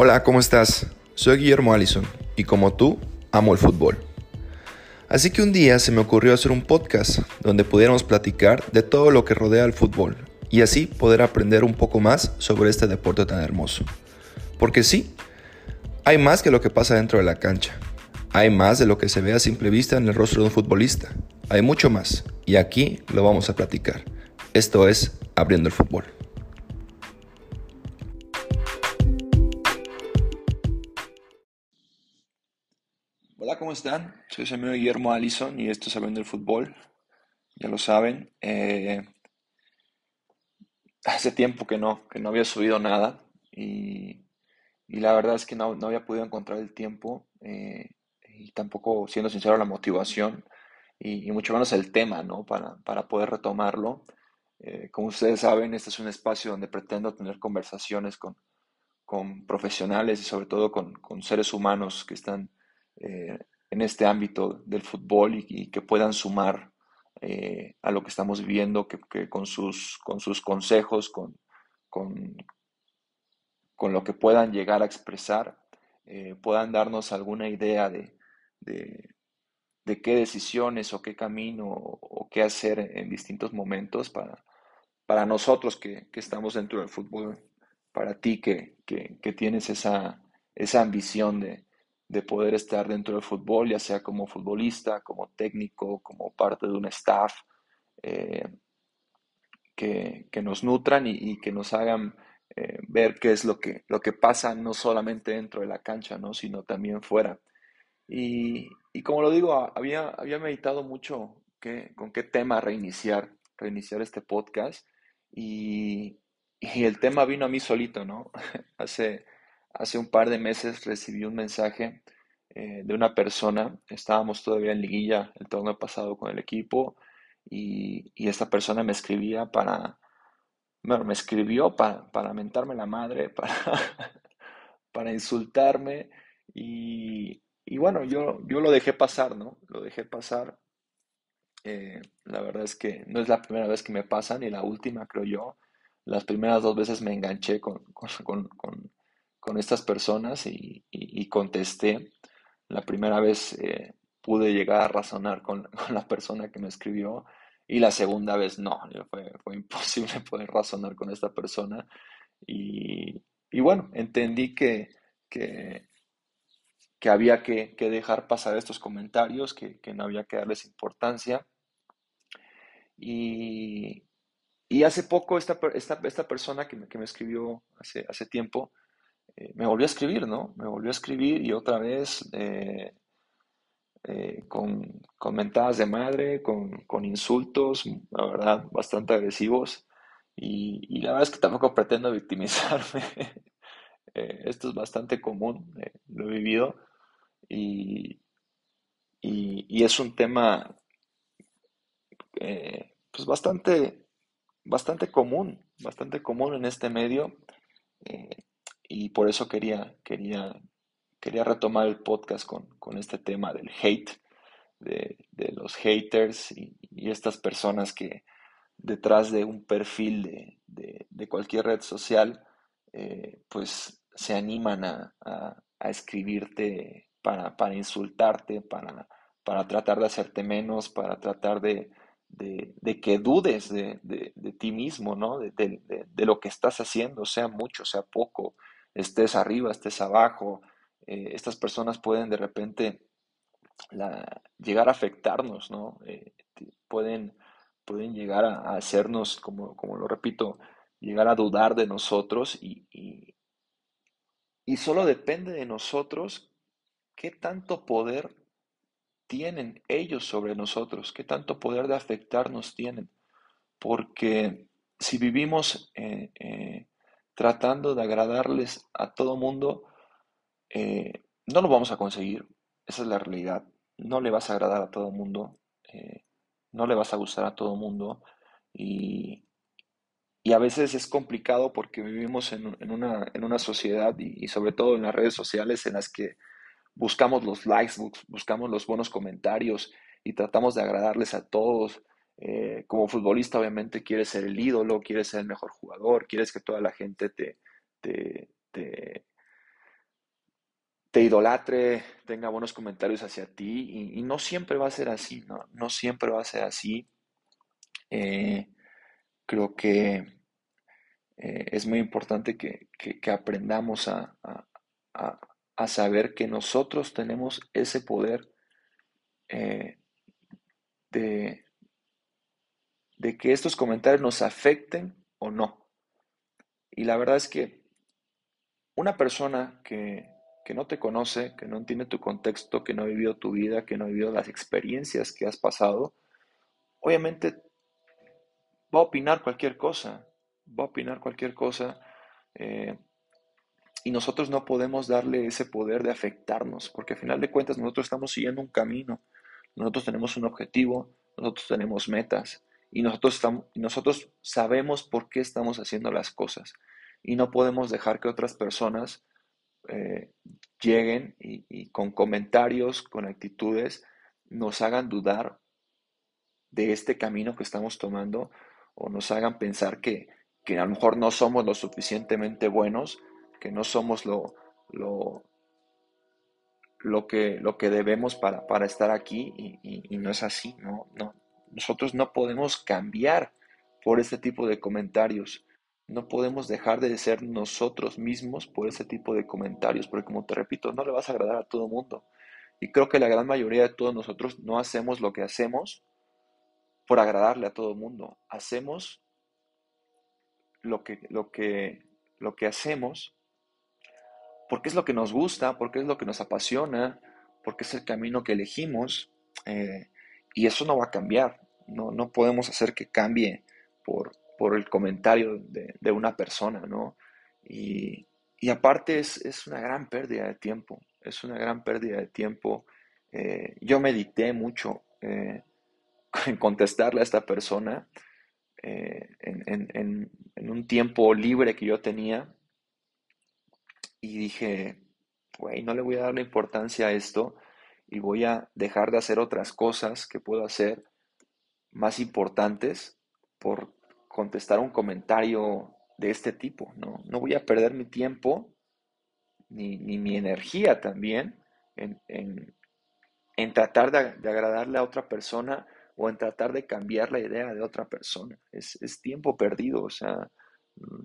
Hola, ¿cómo estás? Soy Guillermo Allison y como tú, amo el fútbol. Así que un día se me ocurrió hacer un podcast donde pudiéramos platicar de todo lo que rodea al fútbol y así poder aprender un poco más sobre este deporte tan hermoso. Porque sí, hay más que lo que pasa dentro de la cancha. Hay más de lo que se ve a simple vista en el rostro de un futbolista. Hay mucho más y aquí lo vamos a platicar. Esto es Abriendo el Fútbol. ¿Cómo están? Soy su amigo Guillermo Allison y esto es Abriendo el Fútbol. Ya lo saben. Eh, hace tiempo que no, que no había subido nada y, la verdad es que no, había podido encontrar el tiempo eh, y tampoco, siendo sincero, la motivación y, mucho menos el tema, ¿no? Para, para poder retomarlo. Eh, como ustedes saben, este es un espacio donde pretendo tener conversaciones con, con profesionales y sobre todo con, con seres humanos que están eh, en este ámbito del fútbol y, que puedan sumar eh, a lo que estamos viviendo, que, con, sus, con sus consejos, con, con, con, lo que puedan llegar a expresar, eh, puedan darnos alguna idea de, de, qué decisiones o qué camino o, qué hacer en distintos momentos para, para nosotros que, estamos dentro del fútbol, para ti que, que tienes esa, esa ambición de, de poder estar dentro del fútbol, ya sea como futbolista, como técnico, como parte de un staff, eh, que, nos nutran y, que nos hagan eh, ver qué es lo que, lo que pasa no solamente dentro de la cancha, ¿no? sino también fuera. Y, como lo digo, había, había meditado mucho con qué tema reiniciar, reiniciar este podcast y, y el tema vino a mí solito, ¿no? Hace Hace un par de meses recibí un mensaje eh, de una persona, estábamos todavía en liguilla el torneo pasado con el equipo y, esta persona me escribía para, bueno, me escribió para, para mentarme la madre, para, para insultarme y, bueno, yo, yo lo dejé pasar, ¿no? Lo dejé pasar. Eh, la verdad es que no es la primera vez que me pasa, ni la última, creo yo. Las primeras dos veces me enganché con, con estas personas y, contesté. La primera vez eh, pude llegar a razonar con, la persona que me escribió y la segunda vez no, fue, fue imposible poder razonar con esta persona. Y, bueno, entendí que, que, había que, dejar pasar estos comentarios, que, no había que darles importancia. Y, hace poco esta, esta, esta persona que me, que me escribió hace, hace tiempo, eh, me volvió a escribir, ¿no? Me volvió a escribir y otra vez eh, eh, con, con, mentadas de madre, con, insultos, la verdad, bastante agresivos. Y, la verdad es que tampoco pretendo victimizarme. esto es bastante común, lo he vivido. Y, y, es un tema pues bastante, bastante común, bastante común en este medio y por eso quería, quería, quería retomar el podcast con, este tema del hate, de, los haters y, estas personas que detrás de un perfil de, cualquier red social, eh, pues se animan a, escribirte para, insultarte, para, para tratar de hacerte menos, para tratar de, que dudes de, ti mismo, ¿no? De, lo que estás haciendo, sea mucho, sea poco, estés arriba, estés abajo, eh, estas personas pueden de repente llegar a afectarnos, ¿no? Eh, pueden, pueden llegar a, hacernos, como, como, lo repito, llegar a dudar de nosotros y, y, solo depende de nosotros qué tanto poder tienen ellos sobre nosotros, qué tanto poder de afectarnos tienen. Porque si vivimos eh, tratando de agradarles a todo mundo, eh, no lo vamos a conseguir. Esa es la realidad. No le vas a agradar a todo mundo, eh, no le vas a gustar a todo mundo y, y a veces es complicado porque vivimos en, una, en una, sociedad y, sobre todo en las redes sociales en las que buscamos los likes, buscamos los buenos comentarios y tratamos de agradarles a todos eh, como futbolista, obviamente, quieres ser el ídolo, quieres ser el mejor jugador, quieres que toda la gente te, te, te idolatre, tenga buenos comentarios hacia ti y, no siempre va a ser así, ¿no? No siempre va a ser así. Eh, creo que eh, es muy importante que, aprendamos a, saber que nosotros tenemos ese poder de, de que estos comentarios nos afecten o no. Y la verdad es que una persona que, que no te conoce, que no entiende tu contexto, que no ha vivido tu vida, que no ha vivido las experiencias que has pasado, obviamente va a opinar cualquier cosa, va a opinar cualquier cosa. Eh, y nosotros no podemos darle ese poder de afectarnos, porque al final de cuentas nosotros estamos siguiendo un camino, nosotros tenemos un objetivo, nosotros tenemos metas y nosotros, estamos, nosotros sabemos por qué estamos haciendo las cosas y no podemos dejar que otras personas eh, lleguen y, con comentarios, con actitudes, nos hagan dudar de este camino que estamos tomando o nos hagan pensar que, a lo mejor no somos lo suficientemente buenos, que no somos lo, lo, lo, que, lo que debemos para, para estar aquí y, y, no es así, ¿no? No, nosotros no podemos cambiar por este tipo de comentarios. No podemos dejar de ser nosotros mismos por ese tipo de comentarios, porque como te repito, no le vas a agradar a todo el mundo. Y creo que la gran mayoría de todos nosotros no hacemos lo que hacemos por agradarle a todo el mundo. Hacemos lo que, lo que, lo que hacemos porque es lo que nos gusta, porque es lo que nos apasiona, porque es el camino que elegimos. Eh, y eso no va a cambiar. No, no podemos hacer que cambie por, por el comentario de, una persona, ¿no? Y, aparte es, una gran pérdida de tiempo, es una gran pérdida de tiempo. Eh, yo medité mucho eh, en contestarle a esta persona eh, en, un tiempo libre que yo tenía y dije, güey, no le voy a dar la importancia a esto y voy a dejar de hacer otras cosas que puedo hacer más importantes por contestar un comentario de este tipo, ¿no? No voy a perder mi tiempo ni, mi energía también en, tratar de, agradarle a otra persona o en tratar de cambiar la idea de otra persona. Es, tiempo perdido, o sea,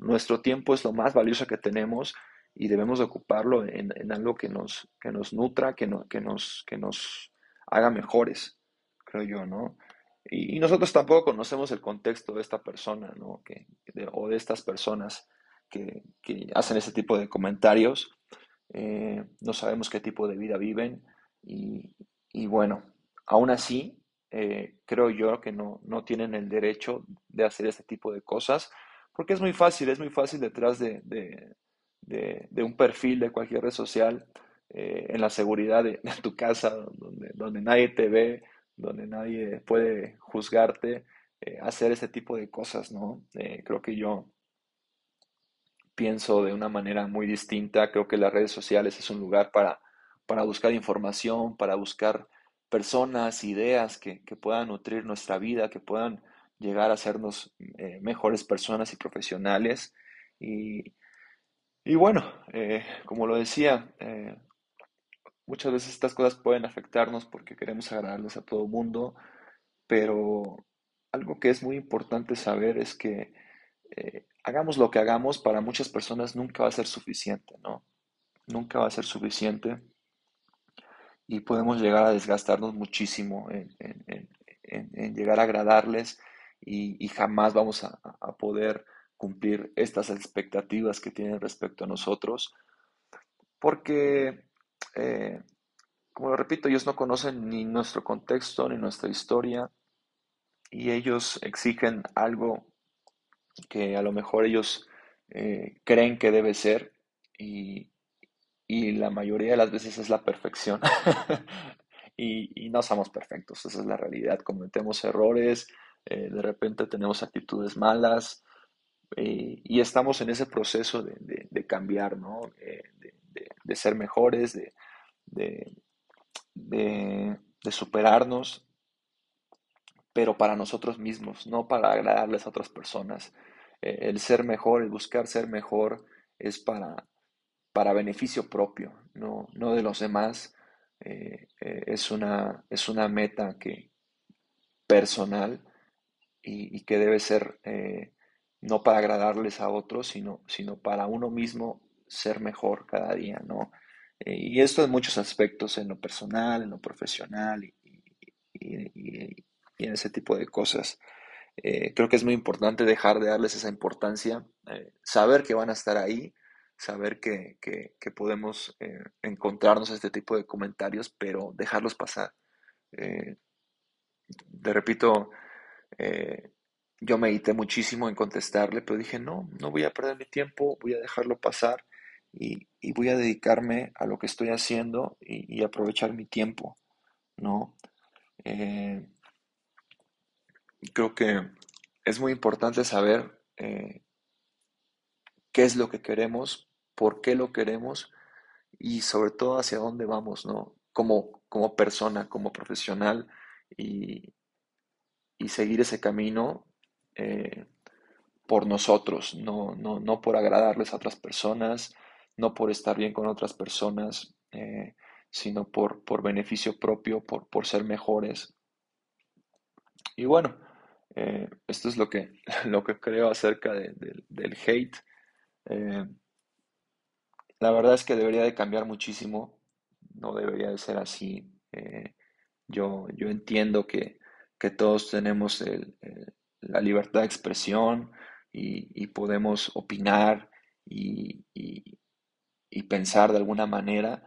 nuestro tiempo es lo más valioso que tenemos y debemos ocuparlo en, algo que nos, que nos nutra, que, no, que, nos, que nos haga mejores, creo yo, ¿no? Y, nosotros tampoco conocemos el contexto de esta persona, ¿no? Que, o de estas personas que, hacen ese tipo de comentarios. Eh, no sabemos qué tipo de vida viven y, bueno, aún así, eh, creo yo que no, no, tienen el derecho de hacer este tipo de cosas, porque es muy fácil, es muy fácil detrás de, de, un perfil de cualquier red social, eh, en la seguridad de, tu casa, donde nadie te ve, donde nadie puede juzgarte, eh, hacer ese tipo de cosas, ¿no? Eh, creo que yo pienso de una manera muy distinta, creo que las redes sociales es un lugar para, para buscar información, para buscar personas, ideas que, puedan nutrir nuestra vida, que puedan llegar a hacernos eh, mejores personas y profesionales. Y, y bueno, como lo decía, Muchas veces estas cosas pueden afectarnos porque queremos agradarles a todo el mundo, pero algo que es muy importante saber es que eh, hagamos lo que hagamos, para muchas personas nunca va a ser suficiente, ¿no? Nunca va a ser suficiente y podemos llegar a desgastarnos muchísimo en, llegar a agradarles y, jamás vamos a, poder cumplir estas expectativas que tienen respecto a nosotros, porque eh, como lo repito, ellos no conocen ni nuestro contexto ni nuestra historia y ellos exigen algo que a lo mejor ellos eh, creen que debe ser y, la mayoría de las veces es la perfección. y, no somos perfectos, esa es la realidad. Cometemos errores, eh, de repente tenemos actitudes malas y estamos en ese proceso de, cambiar, ¿no? de, ser mejores, de, superarnos, pero para nosotros mismos, no para agradarles a otras personas. Eh, el ser mejor, el buscar ser mejor, es para, para beneficio propio, no, no de los demás. Eh, eh, es, una, es una meta que, personal y, que debe ser eh, no para agradarles a otros, sino, sino para uno mismo ser mejor cada día, ¿no? y esto en muchos aspectos, en lo personal, en lo profesional y, en ese tipo de cosas. creo que es muy importante dejar de darles esa importancia, saber que van a estar ahí, saber que, podemos eh, encontrarnos este tipo de comentarios, pero dejarlos pasar. Eh, te repito, eh, yo medité muchísimo en contestarle, pero dije, no, no voy a perder mi tiempo, voy a dejarlo pasar y, voy a dedicarme a lo que estoy haciendo y, aprovechar mi tiempo, ¿no? creo que es muy importante saber qué es lo que queremos por qué lo queremos y sobre todo hacia dónde vamos, ¿no? Como, como persona, como profesional y, seguir ese camino eh, por nosotros, no, no, por agradarles a otras personas, no por estar bien con otras personas, eh, sino por, por beneficio propio, por, por ser mejores. Y bueno, eh, esto es lo que, lo que creo acerca del hate. La verdad es que debería de cambiar muchísimo, no debería de ser así. Yo, yo entiendo que, todos tenemos la libertad de expresión y, podemos opinar y, pensar de alguna manera,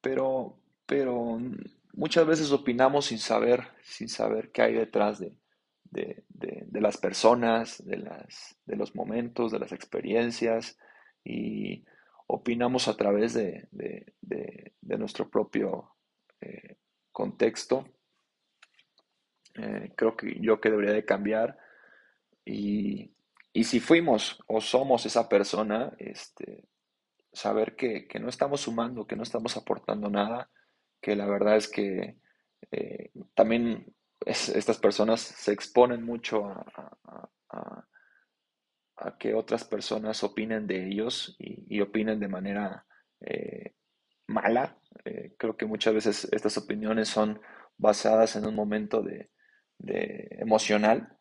pero, pero muchas veces opinamos sin saber, sin saber qué hay detrás de, de las personas, de, las, de los momentos, de las experiencias y opinamos a través de, nuestro propio eh, contexto. Eh, creo que yo que debería de cambiar. Y, si fuimos o somos esa persona, este, saber que, no estamos sumando, que no estamos aportando nada, que la verdad es que eh, también estas personas se exponen mucho a a que otras personas opinen de ellos y, opinen de manera eh, mala. Eh, creo que muchas veces estas opiniones son basadas en un momento de, emocional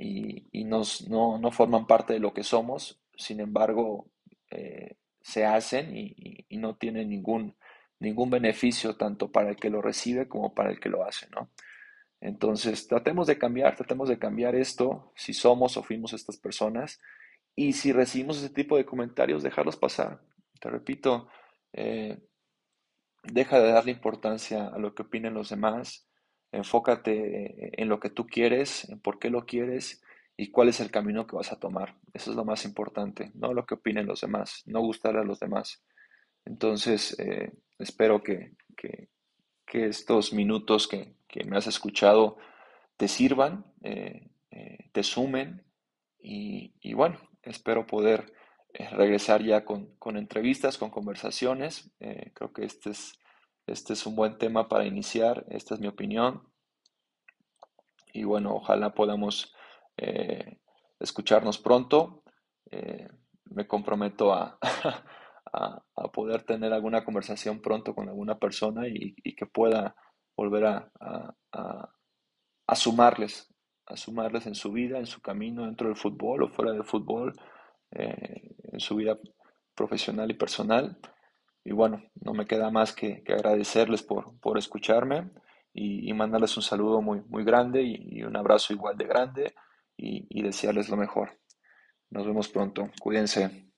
y, no, forman parte de lo que somos. Sin embargo, eh, se hacen y, no tienen ningún, ningún beneficio tanto para el que lo recibe como para el que lo hace, ¿no? Entonces, tratemos de cambiar, tratemos de cambiar esto, si somos o fuimos estas personas, y si recibimos ese tipo de comentarios, dejarlos pasar. Te repito, eh, deja de darle importancia a lo que opinen los demás, enfócate en lo que tú quieres, en por qué lo quieres y cuál es el camino que vas a tomar. Eso es lo más importante, no lo que opinen los demás, no gustarle a los demás. Entonces, eh, espero que, estos minutos que, me has escuchado te sirvan, eh, te sumen y bueno, espero poder eh, regresar ya con, entrevistas, con conversaciones. Eh, creo que este es, este es un buen tema para iniciar. Esta es mi opinión. Y bueno, ojalá podamos eh, escucharnos pronto. me comprometo a, a, poder tener alguna conversación pronto con alguna persona y, que pueda volver a, a sumarles a sumarles en su vida, en su camino dentro del fútbol o fuera del fútbol, eh, en su vida profesional y personal. Y bueno, no me queda más que, agradecerles por, por escucharme y, mandarles un saludo muy, muy grande y, un abrazo igual de grande y, y desearles lo mejor. Nos vemos pronto. Cuídense.